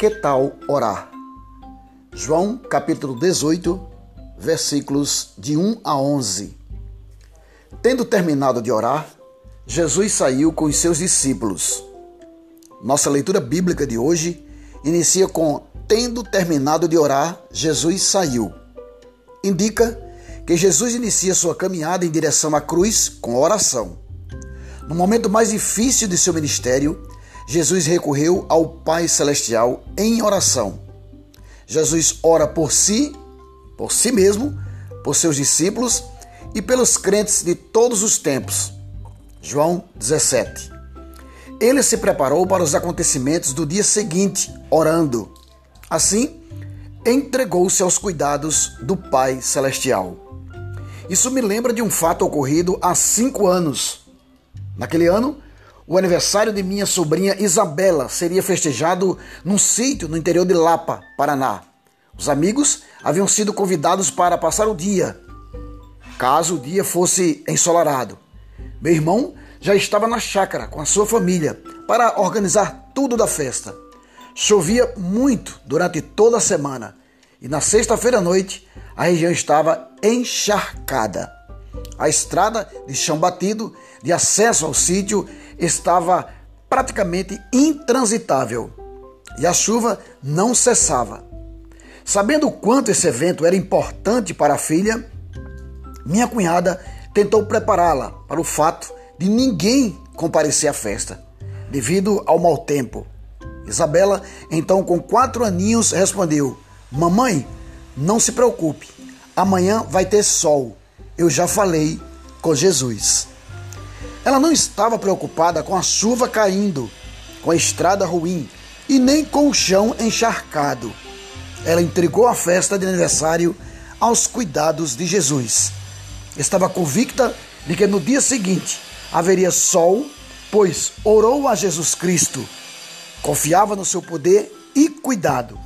Que tal orar? João capítulo 18, versículos de 1 a 11. Tendo terminado de orar, Jesus saiu com os seus discípulos. Nossa leitura bíblica de hoje inicia com Tendo terminado de orar, Jesus saiu. Indica que Jesus inicia sua caminhada em direção à cruz com oração. No momento mais difícil de seu ministério, Jesus recorreu ao Pai Celestial em oração. Jesus ora por si, por si mesmo, por seus discípulos e pelos crentes de todos os tempos. João 17. Ele se preparou para os acontecimentos do dia seguinte, orando. Assim, entregou-se aos cuidados do Pai Celestial. Isso me lembra de um fato ocorrido há cinco anos. Naquele ano, o aniversário de minha sobrinha Isabela seria festejado num sítio no interior de Lapa, Paraná. Os amigos haviam sido convidados para passar o dia, caso o dia fosse ensolarado. Meu irmão já estava na chácara com a sua família para organizar tudo da festa. Chovia muito durante toda a semana e na sexta-feira à noite a região estava encharcada. A estrada de chão batido de acesso ao sítio estava praticamente intransitável e a chuva não cessava. Sabendo o quanto esse evento era importante para a filha, minha cunhada tentou prepará-la para o fato de ninguém comparecer à festa, devido ao mau tempo. Isabela, então com quatro aninhos, respondeu: Mamãe, não se preocupe, amanhã vai ter sol. Eu já falei com Jesus. Ela não estava preocupada com a chuva caindo, com a estrada ruim e nem com o chão encharcado. Ela entregou a festa de aniversário aos cuidados de Jesus. Estava convicta de que no dia seguinte haveria sol, pois orou a Jesus Cristo, confiava no seu poder e cuidado.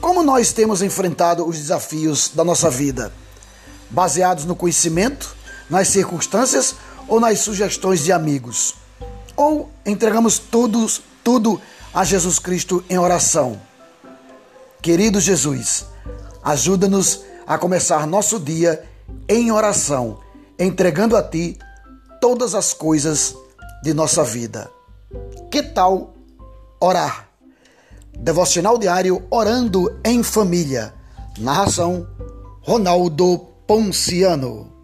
Como nós temos enfrentado os desafios da nossa vida? Baseados no conhecimento, nas circunstâncias ou nas sugestões de amigos? Ou entregamos tudo, tudo a Jesus Cristo em oração? Querido Jesus, ajuda-nos a começar nosso dia em oração, entregando a Ti todas as coisas de nossa vida. Que tal orar? Devocional diário Orando em Família. Narração Ronaldo Ponciano.